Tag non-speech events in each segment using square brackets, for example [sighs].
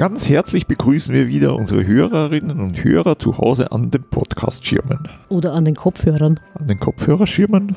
Ganz herzlich begrüßen wir wieder unsere Hörerinnen und Hörer zu Hause an den Podcast-Schirmen. Oder an den Kopfhörern. An den Kopfhörerschirmen?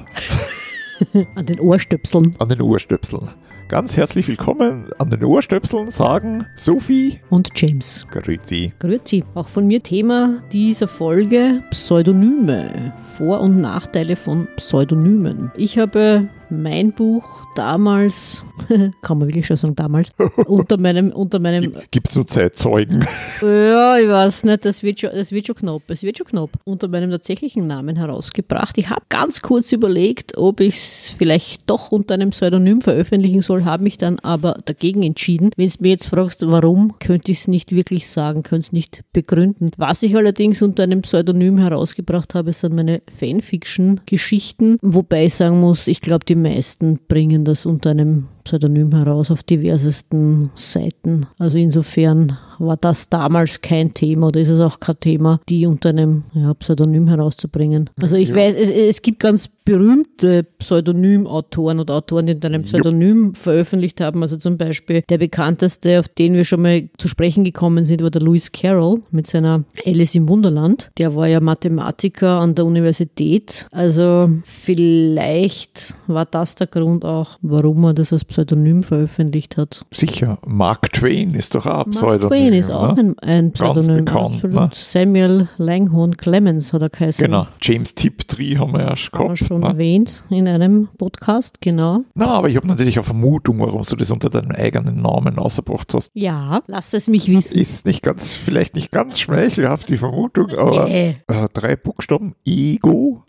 [laughs] an den Ohrstöpseln. An den Ohrstöpseln. Ganz herzlich willkommen an den Ohrstöpseln, sagen Sophie und James. Grüezi. Grüezi. Auch von mir Thema dieser Folge Pseudonyme. Vor- und Nachteile von Pseudonymen. Ich habe mein Buch damals, [laughs] kann man wirklich schon sagen damals, [laughs] unter meinem, unter meinem. Gibt es nur Zeitzeugen? [laughs] Ja, ich weiß nicht, das wird schon, das wird schon knapp, es wird schon knapp. Unter meinem tatsächlichen Namen herausgebracht. Ich habe ganz kurz überlegt, ob ich es vielleicht doch unter einem Pseudonym veröffentlichen soll, habe mich dann aber dagegen entschieden. Wenn du mir jetzt fragst, warum, könnte ich es nicht wirklich sagen, könnte es nicht begründen. Was ich allerdings unter einem Pseudonym herausgebracht habe, sind meine Fanfiction-Geschichten, wobei ich sagen muss, ich glaube, die meisten bringen das unter einem Pseudonym heraus auf diversesten Seiten. Also insofern war das damals kein Thema oder ist es auch kein Thema, die unter einem ja, Pseudonym herauszubringen. Also ich ja. weiß, es, es, gibt ganz berühmte Pseudonymautoren oder Autoren, die unter einem Pseudonym ja. veröffentlicht haben. Also zum Beispiel der bekannteste, auf den wir schon mal zu sprechen gekommen sind, war der Lewis Carroll mit seiner Alice im Wunderland. Der war ja Mathematiker an der Universität. Also vielleicht war das der Grund auch, warum er das als Pseudonym veröffentlicht hat. Sicher, Mark Twain ist doch auch ein Mark Pseudonym. Twain ist auch ne? ein, ein Pseudonym. Ganz bekannt, ne? Samuel Langhorne Clemens hat er geheißen. Genau, James Tiptree haben wir erst gehabt. Haben wir schon ne? erwähnt in einem Podcast, genau. Na, aber ich habe natürlich eine Vermutung, warum du das unter deinem eigenen Namen ausgebracht hast. Ja, lass es mich wissen. Ist nicht ganz, vielleicht nicht ganz schmeichelhaft, die Vermutung, aber äh, drei Buchstaben, Ego.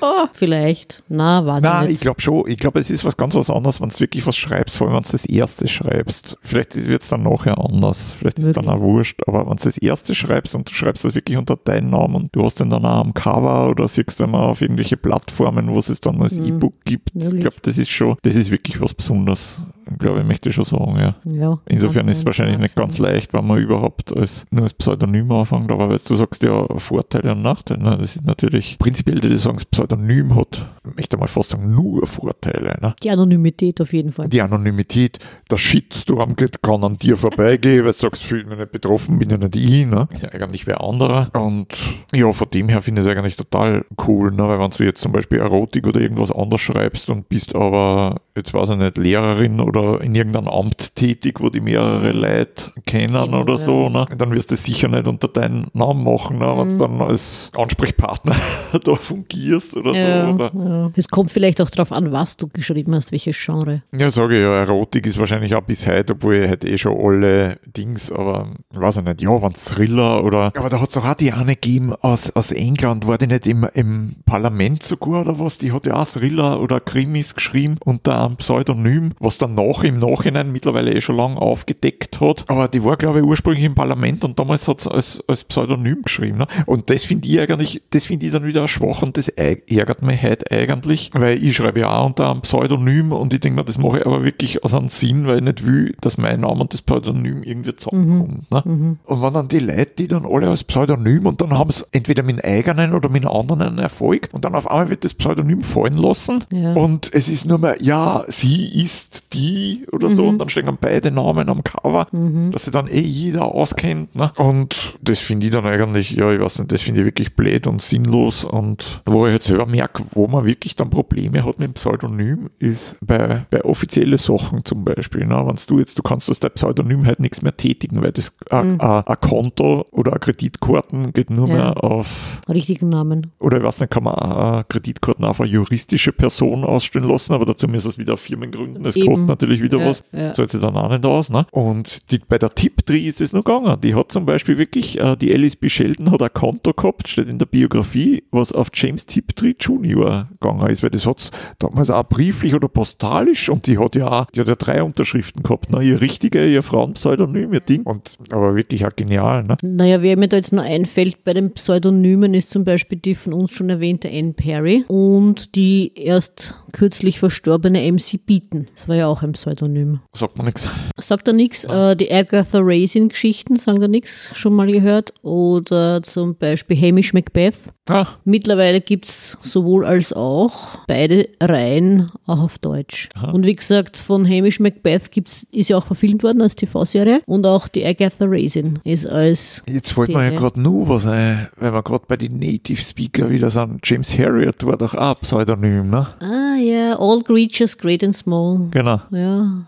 Oh, vielleicht. Na, weiß Na, ich nicht. ich glaube schon. Ich glaube, es ist was ganz was anderes, wenn du wirklich was schreibst, vor allem wenn du das erste schreibst. Vielleicht wird es dann nachher anders. Vielleicht ist es dann auch wurscht. Aber wenn du das erste schreibst und du schreibst das wirklich unter deinem Namen und du hast den dann auch am Cover oder siehst dann auf irgendwelche Plattformen, wo es dann als mhm. E-Book gibt. Ich glaube, das ist schon, das ist wirklich was Besonderes glaube ich, möchte ich schon sagen, ja. ja Insofern ist es wahrscheinlich nicht ganz leicht, wenn man überhaupt als, nur als Pseudonym anfängt, aber weil du sagst ja Vorteile und Nachteile, ne? das ist natürlich prinzipiell, die sagen, das Pseudonym hat, ich möchte mal fast sagen, nur Vorteile. Ne? Die Anonymität auf jeden Fall. Die Anonymität, der Shitstorm geht, kann an dir vorbeigehen, weil du sagst, fühle mich nicht betroffen, bin ja nicht ich, ne? ist ja eigentlich wer anderer und ja, von dem her finde ich es eigentlich total cool, ne? weil wenn du jetzt zum Beispiel Erotik oder irgendwas anderes schreibst und bist aber, jetzt weiß ich nicht, Lehrerin oder oder in irgendeinem Amt tätig, wo die mehrere Leute kennen oder so, ne? dann wirst du es sicher nicht unter deinen Namen machen, ne? wenn du mhm. dann als Ansprechpartner [laughs] da fungierst oder ja, so. Oder? Ja. Es kommt vielleicht auch darauf an, was du geschrieben hast, welches Genre. Ja, sage ich ja, Erotik ist wahrscheinlich auch bis heute, obwohl ich halt eh schon alle Dings, aber ich weiß ich nicht, ja, wenn Thriller oder. Aber da hat es doch auch die eine gegeben aus, aus England, war die nicht im, im Parlament sogar oder was? Die hat ja auch Thriller oder Krimis geschrieben unter einem Pseudonym, was dann nach auch im Nachhinein mittlerweile eh schon lange aufgedeckt hat. Aber die war, glaube ich, ursprünglich im Parlament und damals hat es als, als Pseudonym geschrieben. Ne? Und das finde ich eigentlich, das finde ich dann wieder schwach und das ärgert mich heute eigentlich, weil ich schreibe ja auch unter einem Pseudonym und ich denke mir, das mache ich aber wirklich aus einem Sinn, weil ich nicht will, dass mein Name und das Pseudonym irgendwie zusammenkommt. Mhm. Ne? Mhm. Und wenn dann die Leute, die dann alle als Pseudonym und dann haben sie entweder mit eigenen oder mit anderen einen Erfolg und dann auf einmal wird das Pseudonym fallen lassen ja. und es ist nur mehr, ja, sie ist die oder mhm. so und dann stehen dann beide Namen am Cover, mhm. dass sich dann eh jeder auskennt. Ne? Und das finde ich dann eigentlich, ja, ich weiß nicht, das finde ich wirklich blöd und sinnlos und wo ich jetzt selber merke, wo man wirklich dann Probleme hat mit dem Pseudonym, ist bei, bei offiziellen Sachen zum Beispiel. Ne? Wenn du jetzt, du kannst aus deinem Pseudonym halt nichts mehr tätigen, weil das ein mhm. Konto oder eine Kreditkarten geht nur ja. mehr auf richtigen Namen. Oder ich weiß nicht, kann man eine Kreditkarten auf eine juristische Person ausstellen lassen, aber dazu muss es wieder Firmen gründen. Das Eben. kostet natürlich wieder ja, was, ja. zahlt sie dann auch nicht aus. Ne? Und die, bei der Tiptree ist es noch gegangen. Die hat zum Beispiel wirklich, äh, die Alice B. Sheldon hat ein Konto gehabt, steht in der Biografie, was auf James Tiptree Jr. gegangen ist, weil das hat es damals auch brieflich oder postalisch und die hat ja auch, die hat ja drei Unterschriften gehabt, ne? ihr richtige, ihr Frauenpseudonym, ihr Ding. Und, aber wirklich auch genial. Ne? Naja, wer mir da jetzt noch einfällt bei den Pseudonymen ist zum Beispiel die von uns schon erwähnte Anne Perry und die erst kürzlich verstorbene MC Beaton. Das war ja auch ein beim Pseudonym. Sagt man nichts. Sagt er nichts. Äh, die Agatha Raisin-Geschichten sagen da nichts, schon mal gehört. Oder zum Beispiel Hamish Macbeth. Ah, Mittlerweile gibt es sowohl als auch beide Reihen auch auf Deutsch. Und wie gesagt, von Hamish Macbeth gibt's, ist ja auch verfilmt worden als TV-Serie. Und auch die Agatha Raisin ist als jetzt fällt mir ja gerade nur was ein, weil wir gerade bei den Native Speaker wieder sind. James Harriot war doch auch Pseudonym, ne? Ah ja, All Creatures, Great and Small. Genau. Ja,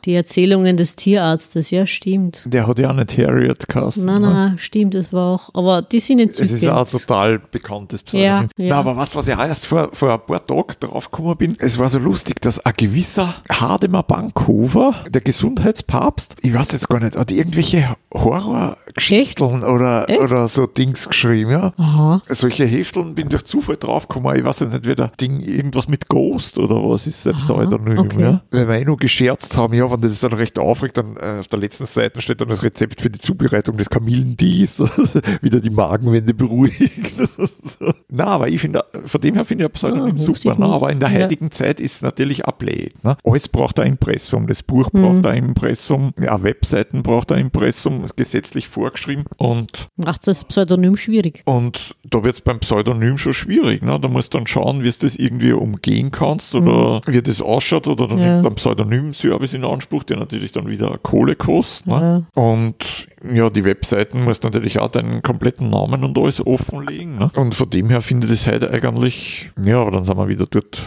die Erzählungen des Tierarztes, ja, stimmt. Der hat ja auch nicht geheißen. Nein, ne? nein, stimmt, das war auch. Aber die sind in Es ist ja auch Zukunft. total bekanntes Pseudonym. Ja, ja. Aber was, was ich auch erst vor, vor ein paar Tagen drauf gekommen bin, es war so lustig, dass ein gewisser Hardemar Bankhofer, der Gesundheitspapst, ich weiß jetzt gar nicht, hat irgendwelche Horrorgeschichten oder, Echt? oder so Dings geschrieben, ja. Aha. Solche Hefteln bin durch Zufall draufgekommen. Ich weiß ja nicht, wie der Ding irgendwas mit Ghost oder was ist sein Pseudonym. okay. Ja? Weil wir eh nur gescherzt haben, ja, wenn das dann recht aufregt, dann äh, auf der letzten Seite steht dann das Rezept für die Zubereitung des Kamillentees, [laughs] wieder die Magenwände beruhigt. so. [laughs] Na, aber ich finde, von dem her finde ich ein Pseudonym wusste super. Na, aber in der Ja. heutigen Zeit ist es natürlich ablehnt. Ne? Alles braucht ein Impressum. Das Buch Mhm. braucht ein Impressum. Ja, Webseiten braucht ein Impressum. Ist gesetzlich vorgeschrieben. Und Macht das Pseudonym schwierig. und da wird es beim Pseudonym schon schwierig. Ne? Da musst du dann schauen, wie du das irgendwie umgehen kannst oder wie das ausschaut oder dann Mhm. Ja. nimmst du Pseudonym-Service in Anspruch, der natürlich dann wieder Kohle kostet. Ne? Und ja, die Webseiten musst natürlich auch deinen kompletten Namen und alles offenlegen. Ne? Und von dem her finde ich das heute eigentlich, ja, aber dann sind wir wieder dort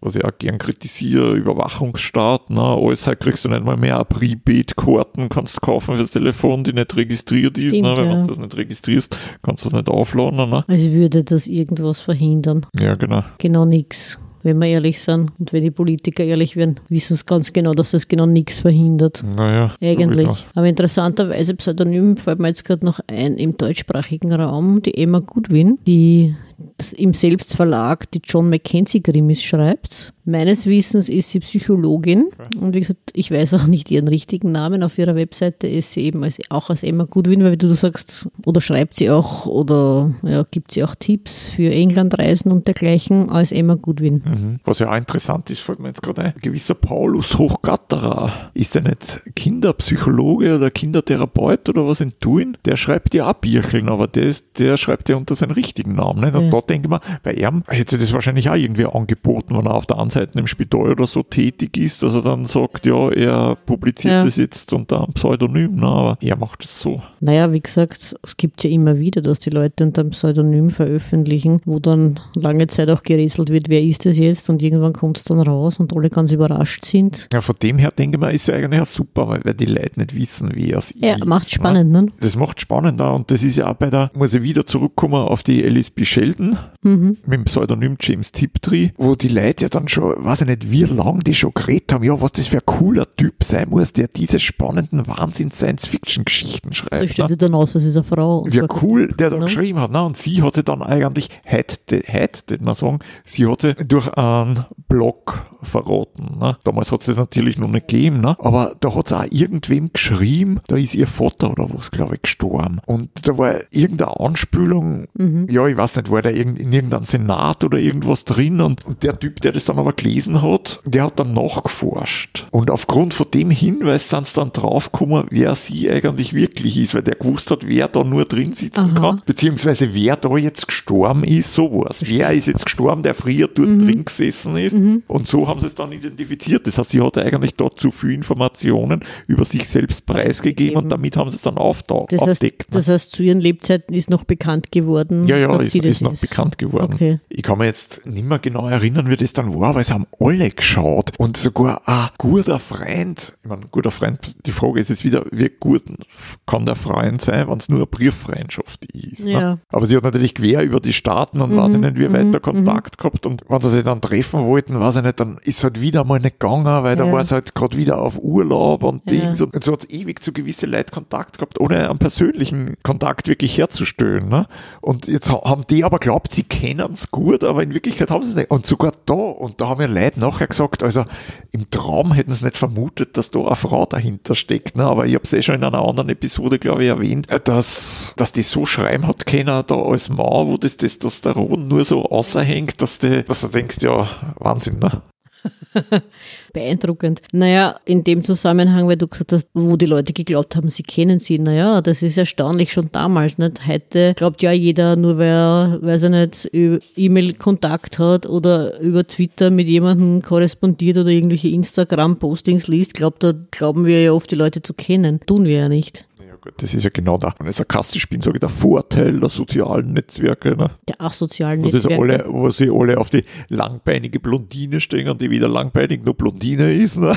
was ich auch gern kritisiere, Überwachungsstaat, na, alles halt kriegst du nicht mal mehr Prepaid-Karten, kannst du kaufen fürs Telefon, die nicht registriert ist, Stimmt, ne, wenn ja. du das nicht registrierst, kannst du das nicht aufladen, ne? Als würde das irgendwas verhindern. Ja, genau. Genau nichts. Wenn wir ehrlich sind und wenn die Politiker ehrlich werden, wissen sie ganz genau, dass das genau nichts verhindert. Naja. Eigentlich. Aber interessanterweise, Pseudonym fällt mir jetzt gerade noch ein im deutschsprachigen Raum, die Emma Goodwin, die im Selbstverlag die John Mackenzie Krimis schreibt. Meines Wissens ist sie Psychologin und wie gesagt, ich weiß auch nicht ihren richtigen Namen. Auf ihrer Webseite ist sie eben als, auch als Emma Goodwin, weil wie du sagst, oder schreibt sie auch oder ja, gibt sie auch Tipps für Englandreisen und dergleichen als Emma Goodwin. Mhm. Was ja auch interessant ist, fällt mir jetzt gerade ein. Ein gewisser Paulus Hochgatterer, ist der nicht Kinderpsychologe oder Kindertherapeut oder was in Tuin? Der schreibt ja auch Bircheln, aber der, ist, der schreibt ja unter seinem richtigen Namen. Nicht? Und Ja. da denke ich mir, bei ihm hätte sich das wahrscheinlich auch irgendwie angeboten, wenn er auf der anderen Seite im Spital oder so tätig ist, dass er dann sagt, ja, er publiziert Ja. das jetzt unter einem Pseudonym, na, aber er macht es so. Naja, wie gesagt, es gibt ja immer wieder, dass die Leute unter einem Pseudonym veröffentlichen, wo dann lange Zeit auch gerätselt wird, wer ist das jetzt und irgendwann kommt es dann raus und alle ganz überrascht sind. Ja, von dem her denke ich mir, ist ja eigentlich auch super, weil, die Leute nicht wissen, wie er es Ja, ist, macht ne? spannend, ne? Das macht spannender und das ist ja auch bei der, muss ich wieder zurückkommen auf die Alice B. Sheldon Mhm. mit dem Pseudonym James Tiptree, wo die Leute ja dann schon, weiß ich nicht, wie lang die schon geredet haben, ja, was das für ein cooler Typ sein muss, der diese spannenden Wahnsinn-Science-Fiction-Geschichten schreibt. stellt Ne? dann aus, das ist eine Frau. Wie cool der da Ne? geschrieben hat. Ne? Und sie hat sie dann eigentlich, hätte, hätte man sagen, sie hat sie durch einen Blog verraten. Ne? Damals hat es das natürlich noch nicht gegeben, ne? aber da hat es auch irgendwem geschrieben, da ist ihr Vater oder was, glaube ich, gestorben. Und da war irgendeine Anspülung, ja, ich weiß nicht, war da in irgendeinem Senat oder irgendwas drin und, und der Typ, der das dann aber gelesen hat, der hat dann nachgeforscht. Und aufgrund von dem Hinweis sind sie dann draufgekommen, wer sie eigentlich wirklich ist, weil der gewusst hat, wer da nur drin sitzen Aha. kann, beziehungsweise wer da jetzt gestorben ist, sowas. Wer ist jetzt gestorben, der früher dort Mhm. drin gesessen ist. Und so haben sie es dann identifiziert. Das heißt, sie hatte eigentlich dort zu viel Informationen über sich selbst preisgegeben und damit haben sie es dann aufda- Das heißt, aufdeckt. ne? das heißt, zu ihren Lebzeiten ist noch bekannt geworden, Ja, ja, dass ist, sie das ist noch bekannt geworden. Okay. Ich kann mir jetzt nicht mehr genau erinnern, wie das dann war, es haben alle geschaut und sogar ein guter Freund, ich meine, guter Freund, die Frage ist jetzt wieder, wie gut kann der Freund sein, wenn es nur eine Brieffreundschaft ist. Ja. Ne? Aber sie hat natürlich quer über die Staaten und weiß ich nicht, wie weit der Kontakt gehabt und wenn sie sich dann treffen wollten, weiß ich nicht, dann ist halt wieder mal nicht gegangen, weil da war es halt gerade wieder auf Urlaub und. Dings und so hat es ewig zu gewissen Leuten Kontakt gehabt, ohne einen persönlichen Kontakt wirklich herzustellen. Ne? Und jetzt ha- haben die aber glaubt, sie kennen es gut, aber in Wirklichkeit haben sie es nicht. Und sogar da, und da haben ja Leute nachher gesagt, also im Traum hätten sie nicht vermutet, dass da eine Frau dahinter steckt. Ne? Aber ich habe es eh schon in einer anderen Episode, glaube ich, erwähnt, dass, dass die so schreiben hat können, da als Mann, wo das Testosteron nur so außerhängt, dass, die, dass du denkst, ja, Wahnsinn, ne? [laughs] Beeindruckend. Naja, in dem Zusammenhang, weil du gesagt hast, wo die Leute geglaubt haben, sie kennen sie. Naja, das ist erstaunlich schon damals. Nicht? Heute glaubt ja jeder, nur wer, weiß er nicht, E-Mail-Kontakt hat oder über Twitter mit jemandem korrespondiert oder irgendwelche Instagram-Postings liest, glaubt, da glauben wir ja oft, die Leute zu kennen. Tun wir ja nicht gut, das ist ja genau da. Wenn ich sarkastisch bin, sage ich der Vorteil der sozialen Netzwerke. Ne? Der asozialen wo Netzwerke. Alle, wo sie alle auf die langbeinige Blondine stehen und die wieder langbeinig nur Blondine ist. Ne?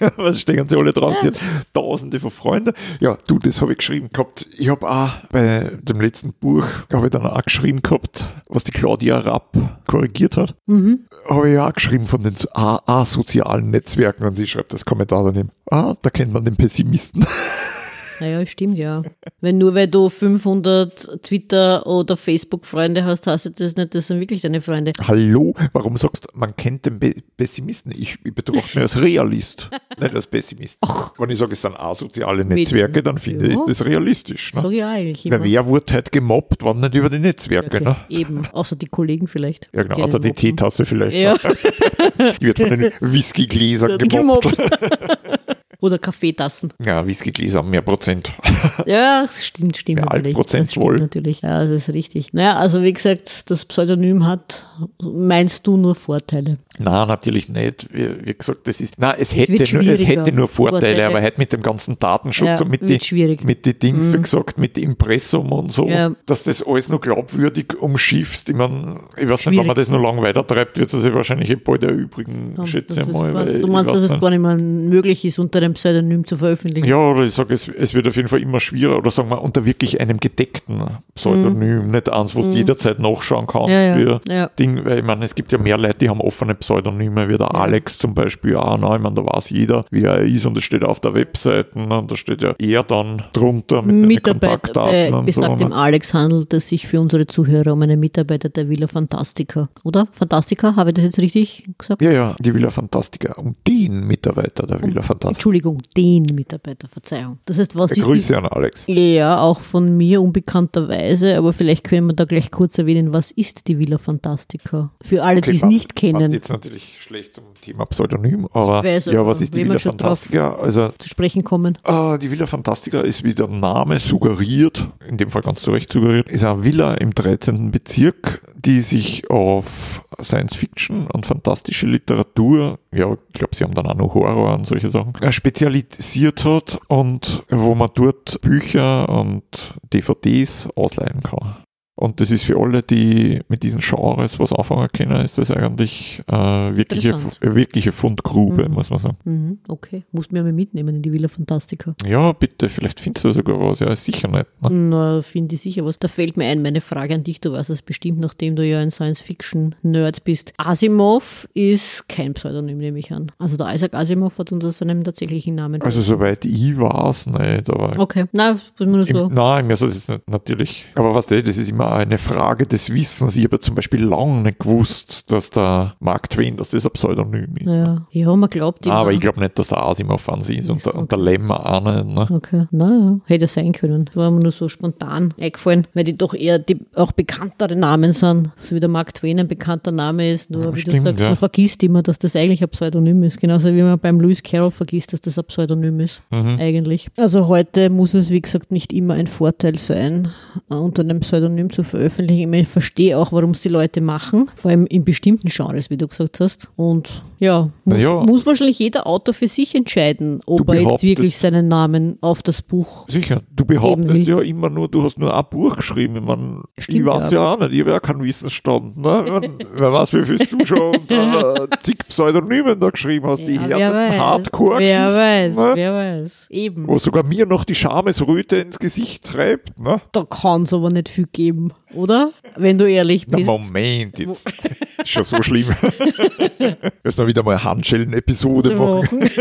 [laughs] Was stehen sie alle drauf? Die hat tausende von Freunden. Ja, du, das habe ich geschrieben gehabt. Ich habe auch bei dem letzten Buch, habe ich dann auch geschrieben gehabt, was die Claudia Rapp korrigiert hat. Mhm. Habe ich auch geschrieben von den asozialen Netzwerken und sie schreibt das Kommentar daneben. Ah, da kennt man den Pessimisten. [laughs] Naja, stimmt ja. Wenn nur weil du 500 Twitter- oder Facebook-Freunde hast, hast du das nicht, das sind wirklich deine Freunde. Hallo, warum sagst du, man kennt den Be Pessimisten? Ich, ich betrachte mich als Realist, [laughs] nicht als Pessimist. Ach. Wenn ich sage, es sind asoziale Netzwerke, dann finde ja. ich das realistisch. Ne? Sag ich eigentlich immer. Weil wer wurde halt gemobbt, wann nicht über die Netzwerke? Okay. Ne? Eben, außer die Kollegen vielleicht. Ja genau, außer die Teetasse vielleicht. Ja. [laughs] die wird von den [laughs] Whiskygläsern gemobbt. gemobbt. Oder Kaffeetassen. Ja, Whiskygläser haben mehr Prozent. [laughs] ja, das stimmt, stimmt. Mehr natürlich. Prozent das wohl. Natürlich, ja, das ist richtig. Naja, also wie gesagt, das Pseudonym hat, meinst du, nur Vorteile? Nein, natürlich nicht. Wie, wie gesagt, das ist, nein, es hätte, nur, es hätte nur Vorteile, Vorteile, aber halt mit dem ganzen Datenschutz ja, und mit den mit die Dings, mhm. wie gesagt, mit dem Impressum und so, ja. dass das alles nur glaubwürdig umschiffst. Ich meine, ich weiß nicht, wenn man das noch lange weitertreibt, wird es sich wahrscheinlich eh bald erübrigen, ja, schätze ich mal. du meinst, dass es gar nicht mehr möglich ist, unter einem Pseudonym zu veröffentlichen? Ja, oder ich sage, es, es wird auf jeden Fall immer schwieriger, oder sagen wir, unter wirklich einem gedeckten Pseudonym, mhm. nicht eins, wo du mhm. jederzeit nachschauen kannst. Ja, ja. Ding, weil ich meine, es gibt ja mehr Leute, die haben offene Pseudonyme, wie der Alex zum Beispiel auch. Ne? Ich meine, da weiß jeder, wie er ist und das steht auf der Webseite ne? und da steht ja er dann drunter mit seinen Kontaktdaten. Bei besagtem so, ne? Alex handelt es sich für unsere Zuhörer um einen Mitarbeiter der Villa Fantastica, oder? Fantastica, habe ich das jetzt richtig gesagt? Ja, ja, die Villa Fantastica, um den Mitarbeiter der Villa Fantastica. Entschuldigung, den Mitarbeiter, Verzeihung. Das heißt, was Grüße ist die, an Alex. Ja, auch von mir unbekannterweise, aber vielleicht können wir da gleich kurz erwähnen, was ist die Villa Fantastica? Für alle, okay, die es nicht kennen. Jetzt natürlich schlecht zum Thema Pseudonym, aber weiß, ja, was ist die Villa Fantastica? Also, zu sprechen kommen. Äh, die Villa Fantastica ist, wie der Name suggeriert, in dem Fall ganz zu Recht suggeriert, ist eine Villa im 13. Bezirk, die sich auf Science Fiction und fantastische Literatur, ja, ich glaube, sie haben dann auch noch Horror und solche Sachen, äh, spezialisiert hat und wo man dort Bücher und DVDs ausleihen kann. Und das ist für alle, die mit diesen Genres was anfangen können, ist das eigentlich äh, wirkliche, wirkliche Fundgrube, mhm. muss man sagen. Mhm. Okay, musst mir mal mitnehmen in die Villa Fantastica. Ja, bitte, vielleicht findest du sogar was, ja, ist sicher nicht. Ne? Na, finde ich sicher was. Da fällt mir ein, meine Frage an dich, du weißt es bestimmt, nachdem du ja ein Science-Fiction-Nerd bist. Asimov ist kein Pseudonym, nehme ich an. Also der Isaac Asimov hat unter seinem tatsächlichen Namen. Also soweit ich weiß, nicht, aber... Okay, nein, das ist nur so. Im, nein, mir so ist es natürlich, aber was das ist immer eine Frage des Wissens. Ich habe ja zum Beispiel lange nicht gewusst, dass der Mark Twain, dass das ein Pseudonym ist. Ja, ja man glaubt immer. Aber ich glaube nicht, dass der Asimov an sich ist und, der, und der Lemmer auch nicht. Ne? Okay, naja, hätte sein können. Das war mir nur so spontan eingefallen, weil die doch eher die auch bekanntere Namen sind. So wie der Mark Twain ein bekannter Name ist. Nur ja, wie stimmt, du sagst, ja. man vergisst immer, dass das eigentlich ein Pseudonym ist. Genauso wie man beim Lewis Carroll vergisst, dass das ein Pseudonym ist. Mhm. Eigentlich. Also heute muss es, wie gesagt, nicht immer ein Vorteil sein, unter einem Pseudonym zu veröffentlichen veröffentlichen. Ich verstehe auch, warum es die Leute machen, vor allem in bestimmten Genres, wie du gesagt hast. Und ja, muss, ja. muss wahrscheinlich jeder Autor für sich entscheiden, ob er jetzt wirklich seinen Namen auf das Buch. Sicher, du behauptest ja immer nur, du hast nur ein Buch geschrieben. Ich, mein, Stimmt, ich weiß ja auch nicht, ich habe ja keinen Wissensstand. Ne? [laughs] wer weiß, wie viel du schon [laughs] unter zig Pseudonymen da geschrieben hast, ja, die härtesten hardcore Wer weiß, ne? wer weiß. Eben. Wo sogar mir noch die Schamesröte ins Gesicht treibt. Ne? Da kann es aber nicht viel geben oder? Wenn du ehrlich bist. Na Moment, jetzt ist schon so schlimm. [laughs] Müssen wir wieder mal eine Handschellen-Episode machen. [laughs]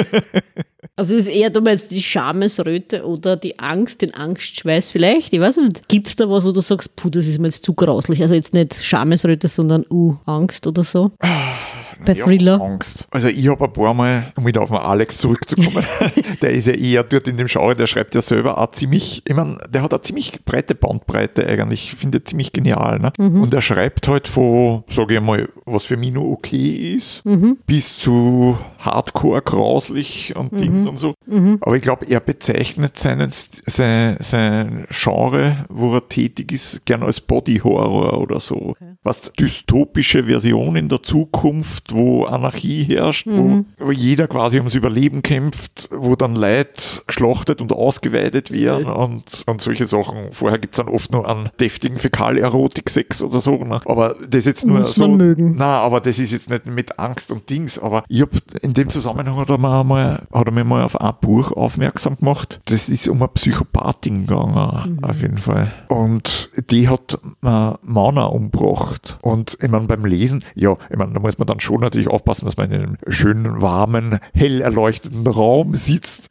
Also ist eher, du meinst die Schamesröte oder die Angst, den Angstschweiß vielleicht? Ich weiß nicht. Gibt es da was, wo du sagst, puh, das ist mir jetzt zu grauslich? Also jetzt nicht Schamesröte, sondern uh, Angst oder so? [sighs] Bei ja, Thriller? Angst. Also ich habe ein paar Mal, um wieder auf den Alex zurückzukommen, [laughs] der ist ja eher dort in dem Genre, der schreibt ja selber auch ziemlich, ich meine, der hat eine ziemlich breite Bandbreite eigentlich, ich finde ziemlich genial. Ne? Mhm. Und er schreibt halt von, sage ich mal, was für mich nur okay ist, Mhm. bis zu Hardcore, grauslich und Mhm. Dings und so. Aber ich glaube, er bezeichnet seinen, sein, sein Genre, wo er tätig ist, gern als Body Horror oder so. Was dystopische Version in der Zukunft, wo Anarchie herrscht, Mhm. wo, wo jeder quasi ums Überleben kämpft, wo dann Leid geschlachtet und ausgeweidet werden und, und solche Sachen. Vorher gibt es dann oft nur einen deftigen Fäkalerotik-Sex oder so. Ne? Aber das jetzt nur Muss so. man mögen. Na, aber das ist jetzt nicht mit Angst und Dings. Aber ich hab in dem Zusammenhang hat er, mir mal, hat er mir mal auf ein Buch aufmerksam gemacht. Das ist um eine Psychopathin gegangen, auf jeden Fall. Und die hat äh, Mana umgebracht. Und ich meine, beim Lesen, ja, ich meine, da muss man dann schon natürlich aufpassen, dass man in einem schönen, warmen, hell erleuchteten Raum sitzt.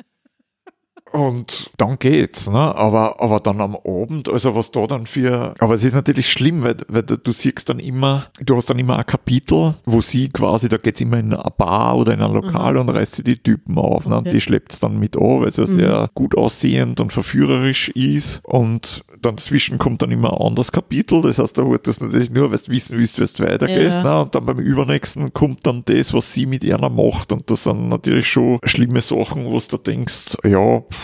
Und dann geht's, ne? Aber, aber dann am Abend, also was da dann für, aber es ist natürlich schlimm, weil, weil du, siehst dann immer, du hast dann immer ein Kapitel, wo sie quasi, da geht's immer in eine Bar oder in ein Lokal und reißt sie die Typen auf, ne? Und Okay. die schleppt's dann mit an, weil sie sehr gut aussehend und verführerisch ist. Und dann zwischen kommt dann immer ein anderes Kapitel, das heißt, da wird das natürlich nur, weil du wissen willst, wie du weitergehst, Ja. ne? Und dann beim übernächsten kommt dann das, was sie mit ihr macht. Und das sind natürlich schon schlimme Sachen, wo du da denkst, ja, pff,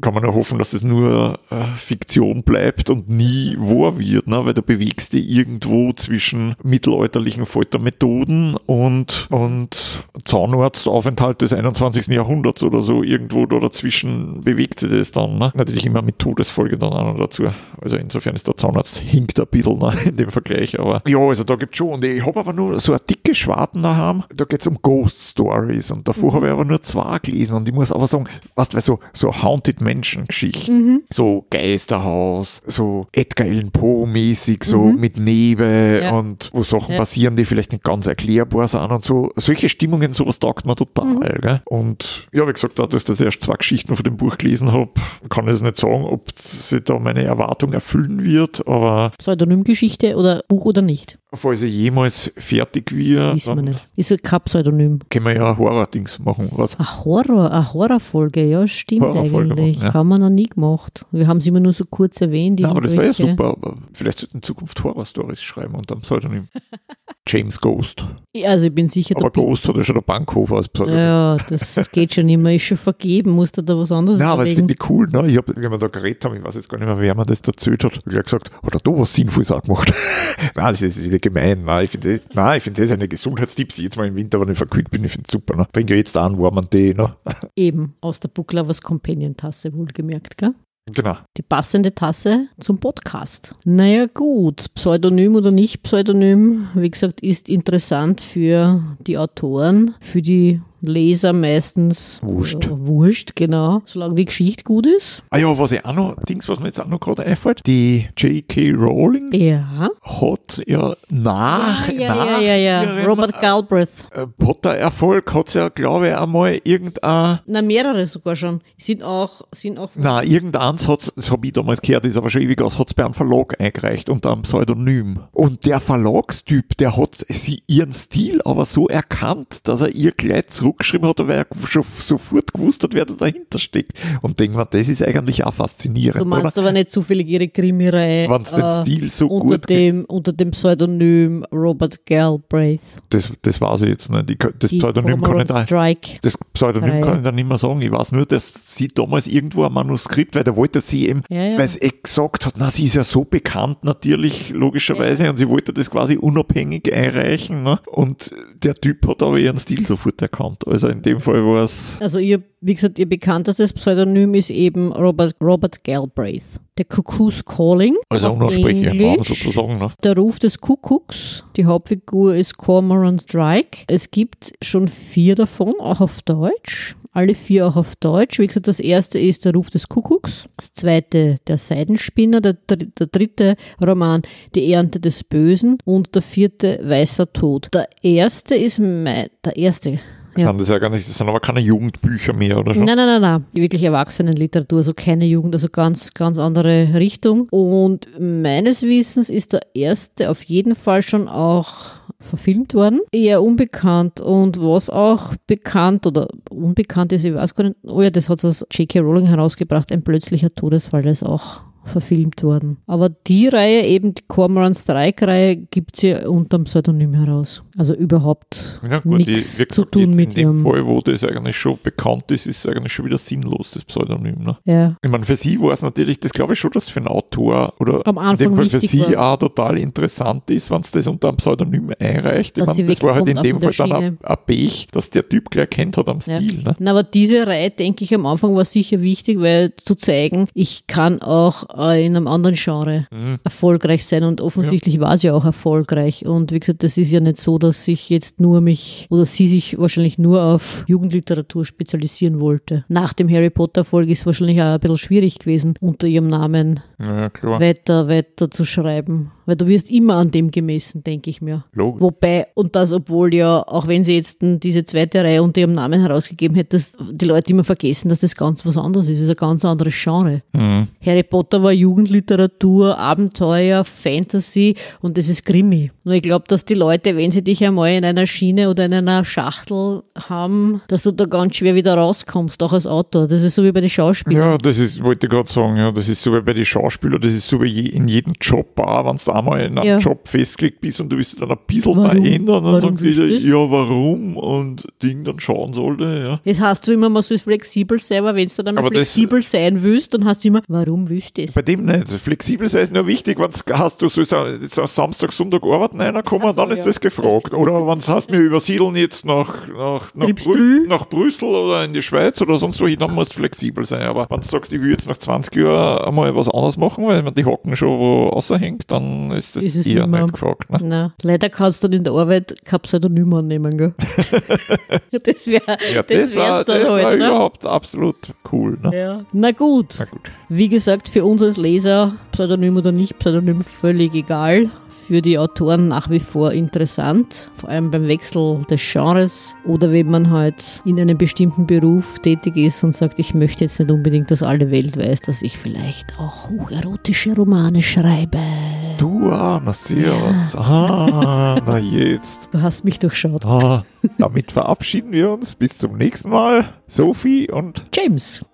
kann man nur hoffen, dass es nur äh, Fiktion bleibt und nie wahr wird, ne? weil du bewegst dich irgendwo zwischen mittelalterlichen Foltermethoden und, und Zahnarztaufenthalt des 21. Jahrhunderts oder so. Irgendwo da dazwischen bewegt sich das dann. Ne? Natürlich immer mit Todesfolge dann auch noch dazu. Also insofern ist der Zahnarzt hinkt ein bisschen ne? [laughs] in dem Vergleich. Aber ja, also da gibt schon. Und ich habe aber nur so eine dicke Schwarten daheim. Da geht es um Ghost Stories. Und davor habe ich aber nur zwei gelesen. Und ich muss aber sagen, weißt du, weil so, so Haunted Menschengeschichten, so Geisterhaus, so Edgar Allan Poe mäßig, so mit Nebel Ja. und wo Sachen Ja. passieren, die vielleicht nicht ganz erklärbar sind und so. Solche Stimmungen, sowas taugt mir total. Gell? Und ja, wie gesagt, dadurch, dass ich erst zwei Geschichten von dem Buch gelesen habe, kann ich es nicht sagen, ob sich da meine Erwartung erfüllen wird, aber Pseudonymgeschichte oder Buch oder nicht? Falls ich jemals fertig wird, Wissen wir dann nicht. Ist ja kein Pseudonym. können wir ja Horror-Dings machen. Was? Ein Horror, eine Horrorfolge, ja, stimmt Horrorfolge eigentlich. machen, ja. Haben wir noch nie gemacht. Wir haben es immer nur so kurz erwähnt. Na, aber das wäre ja super. Aber vielleicht sollten in Zukunft Horror-Stories schreiben unter dem Pseudonym. [laughs] James Ghost. Also ich bin sicher, Aber Ghost hat ja schon der Bankhofer als Pseudonym. ja, das geht schon immer. Ist schon vergeben. Musst du da was anderes Nein, aber das finde ich cool. Ne? Ich hab, wie wir da geredet haben, ich weiß jetzt gar nicht mehr, wer mir das erzählt hat, ich gleich gesagt, hat er da was Sinnvolles auch gemacht? [laughs] Nein, das ist wieder gemein. Nein, ich finde nein, ich finde das eine Gesundheitstipps. Jetzt mal im Winter, wenn ich verkühlt bin, ich finde es super. Ne? Trink ja jetzt einen warmen Tee. Ne? [laughs] Eben, aus der Booklovers Companion Tasse, wohlgemerkt, gell? Genau. Die passende Tasse zum Podcast. Naja gut, Pseudonym oder nicht Pseudonym, wie gesagt, ist interessant für die Autoren, für die Leser meistens Wurscht. Äh, wurscht, genau. Solange die Geschichte gut ist. Ah ja, was ich auch noch, Dings, was mir jetzt auch noch gerade einfällt, die J.K. Rowling Ja. hat ja nach, ja, ja, nach ja, ja. Robert Galbraith. äh, Potter-Erfolg hat ja, glaube ich, einmal irgendein Na, mehrere sogar schon. Sind auch, sind auch Na, irgendeins hat's, das habe ich damals gehört, ist aber schon ewig aus, hat's bei einem Verlag eingereicht unter einem Pseudonym. Und der Verlagstyp, der hat sie ihren Stil aber so erkannt, dass er ihr gleich zurückgeschrieben hat, weil er schon sofort gewusst hat, wer da dahinter steckt. Und denk mal, das ist eigentlich auch faszinierend, Du meinst oder? aber nicht zufällig ihre Krimireihe Wenn's den äh, Stil so unter gut dem, unter dem Pseudonym Robert Galbraith. Das, das weiß ich jetzt nicht. Ich, das Pseudonym kann ich da, das Pseudonym Reihe. kann ich da nicht mehr sagen. Ich weiß nur, dass sie damals irgendwo ein Manuskript, weil da wollte sie eben, Ja, ja. weil sie gesagt hat, na, sie ist ja so bekannt natürlich, logischerweise, und sie wollte das quasi unabhängig einreichen. Ne? Und der Typ hat aber ihren Stil sofort erkannt. Also in dem Fall war es, Also ihr, wie gesagt, ihr bekanntestes Pseudonym ist eben Robert, Robert Galbraith. Der Cuckoo's Calling. also auf unersprechlicher Name Englisch. sozusagen. Ne? Der Ruf des Kuckucks. Die Hauptfigur ist Cormoran Strike. Es gibt schon vier davon, auch auf Deutsch. Alle vier auch auf Deutsch. Wie gesagt, das erste ist der Ruf des Kuckucks. Das zweite der Seidenspinner. Der, dr- der dritte Roman Die Ernte des Bösen. Und der vierte Weißer Tod. Der erste ist mein, der erste. Das, Ja. sind das, ja gar nicht, das sind aber keine Jugendbücher mehr, oder schon? Nein, nein, nein, nein. Wirklich Erwachsenenliteratur, also keine Jugend, also ganz, ganz andere Richtung. Und meines Wissens ist der erste auf jeden Fall schon auch verfilmt worden. Eher unbekannt und was auch bekannt oder unbekannt ist, ich weiß gar nicht, oh ja, das hat es aus J.K. Rowling herausgebracht, ein plötzlicher Todesfall, das ist auch verfilmt worden. Aber die Reihe, eben die Cormoran Strike-Reihe, gibt sie ja unterm Pseudonym heraus. Also überhaupt Ja, gut, nichts zu tun mit in dem. Fall, wo das eigentlich schon bekannt ist, ist es eigentlich schon wieder sinnlos, das Pseudonym. Ne? Ja. Ich meine, für sie war es natürlich, das glaube ich schon, dass für einen Autor oder Am in Anfang dem Fall für sie war. auch total interessant ist, wenn es das unter einem Pseudonym einreicht. Ich Dass meine, das war halt in dem Fall dann ein, ein Pech, dass der Typ gleich kennt hat am Ja. Stil. Ne? Na, aber diese Reihe, denke ich, am Anfang war sicher wichtig, weil zu zeigen, ich kann auch äh, in einem anderen Genre Mhm. erfolgreich sein und offensichtlich war sie ja auch erfolgreich. Und wie gesagt, das ist ja nicht so, dass ich jetzt nur mich oder sie sich wahrscheinlich nur auf Jugendliteratur spezialisieren wollte. Nach dem Harry Potter Erfolg ist wahrscheinlich auch ein bisschen schwierig gewesen, unter ihrem Namen Ja, weiter, weiter zu schreiben. Weil du wirst immer an dem gemessen, denke ich mir. Logisch. Wobei, und das, obwohl ja, auch wenn sie jetzt diese zweite Reihe unter ihrem Namen herausgegeben hätte, dass die Leute immer vergessen, dass das ganz was anderes ist. Es ist ein ganz anderes Genre. Mhm. Harry Potter war Jugendliteratur, Abenteuer, Fantasy und das ist Krimi. Und ich glaube, dass die Leute, wenn sie dich einmal in einer Schiene oder in einer Schachtel haben, dass du da ganz schwer wieder rauskommst, auch als Autor. Das ist so wie bei den Schauspielern. Ja, das ist, wollte ich gerade sagen, ja, das ist so wie bei den Schauspielern, das ist so wie je, in jedem Job auch, wenn du einmal in einem Ja. Job festgelegt bist und du willst dann ein bisschen Warum? verändern, dann Warum willst du ja, warum und Ding dann schauen sollte, ja. Das heißt so immer, man soll flexibel sein, aber wenn du dann flexibel sein willst, dann hast du immer, warum willst du das? Bei dem nicht. Flexibel sein ist nur wichtig, wenn du hast, du sollst am Samstag, Sonntag arbeiten reinkommen, so, dann ist ja. das gefragt. Oder wenn du hast, wir übersiedeln jetzt nach, nach, nach, Brü nach Brüssel oder in die Schweiz oder sonst wohin, dann musst du flexibel sein. Aber wenn du sagst, ich will jetzt nach 20 Jahren einmal was anderes machen, weil mir die Hocken schon wo außerhängt, dann ist das Ist eher nimmer. nicht gefragt. Ne? Na, leider kannst du dann in der Arbeit kein Pseudonym annehmen, gell? [laughs] das wäre Ja, das das, war, wär's dann das war halt, ne? überhaupt absolut cool. Ne? Ja. Na gut. Na gut. Wie gesagt, für uns als Leser, Pseudonym oder nicht Pseudonym, völlig egal. Für die Autoren nach wie vor interessant, vor allem beim Wechsel des Genres oder wenn man halt in einem bestimmten Beruf tätig ist und sagt, ich möchte jetzt nicht unbedingt, dass alle Welt weiß, dass ich vielleicht auch hocherotische Romane schreibe. Du, na servus. Ah, na jetzt. Du hast mich durchschaut. Ah, damit verabschieden wir uns. Bis zum nächsten Mal. Sophie und James.